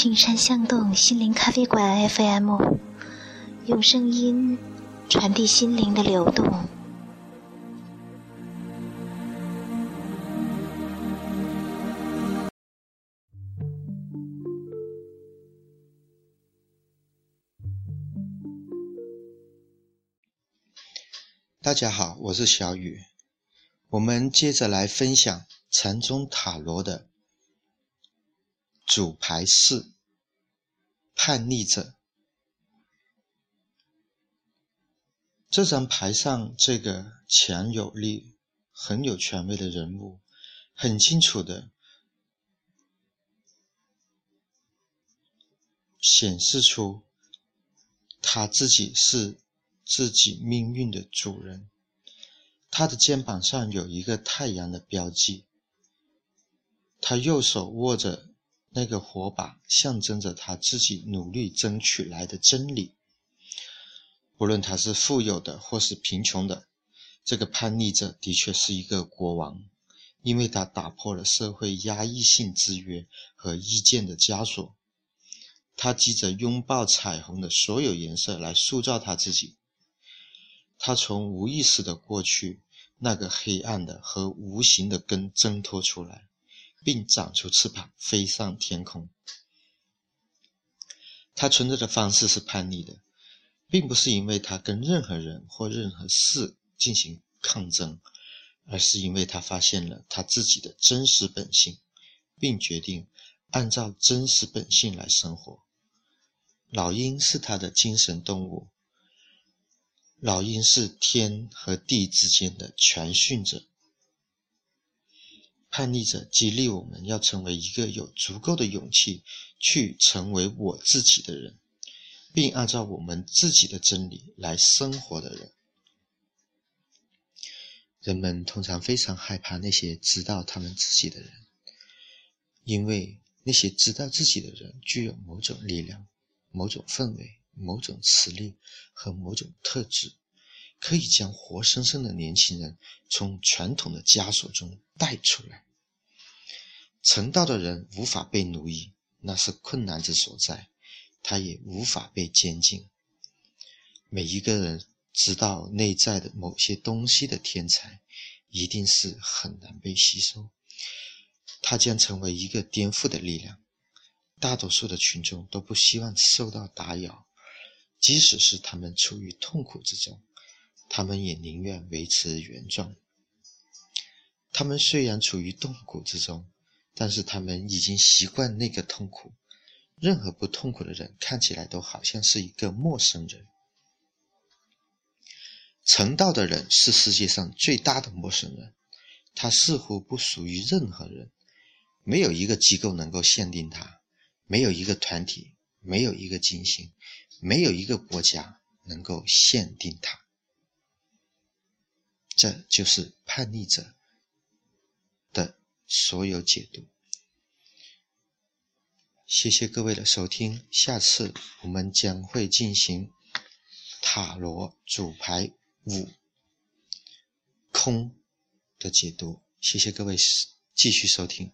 青山相动心灵咖啡馆 FM，用声音传递心灵的流动。大家好，我是小雨。我们接着来分享禅宗塔罗的主牌四叛逆者。这张牌上这个强有力、很有权威的人物，很清楚的显示出他自己是。自己命运的主人，他的肩膀上有一个太阳的标记。他右手握着那个火把，象征着他自己努力争取来的真理。不论他是富有的或是贫穷的，这个叛逆者的确是一个国王，因为他打破了社会压抑性制约和意见的枷锁。他急着拥抱彩虹的所有颜色来塑造他自己。他从无意识的过去那个黑暗的和无形的根挣脱出来，并长出翅膀飞上天空。他存在的方式是叛逆的，并不是因为他跟任何人或任何事进行抗争，而是因为他发现了他自己的真实本性，并决定按照真实本性来生活。老鹰是他的精神动物。老鹰是天和地之间的传讯者，叛逆者激励我们要成为一个有足够的勇气去成为我自己的人，并按照我们自己的真理来生活的人。人们通常非常害怕那些知道他们自己的人，因为那些知道自己的人具有某种力量、某种氛围。某种磁力和某种特质，可以将活生生的年轻人从传统的枷锁中带出来。成道的人无法被奴役，那是困难之所在；他也无法被监禁。每一个人知道内在的某些东西的天才，一定是很难被吸收。他将成为一个颠覆的力量。大多数的群众都不希望受到打扰。即使是他们处于痛苦之中，他们也宁愿维持原状。他们虽然处于痛苦之中，但是他们已经习惯那个痛苦。任何不痛苦的人看起来都好像是一个陌生人。成道的人是世界上最大的陌生人，他似乎不属于任何人，没有一个机构能够限定他，没有一个团体，没有一个金星。没有一个国家能够限定他，这就是叛逆者所有解读。谢谢各位的收听，下次我们将会进行塔罗主牌五空的解读。谢谢各位继续收听。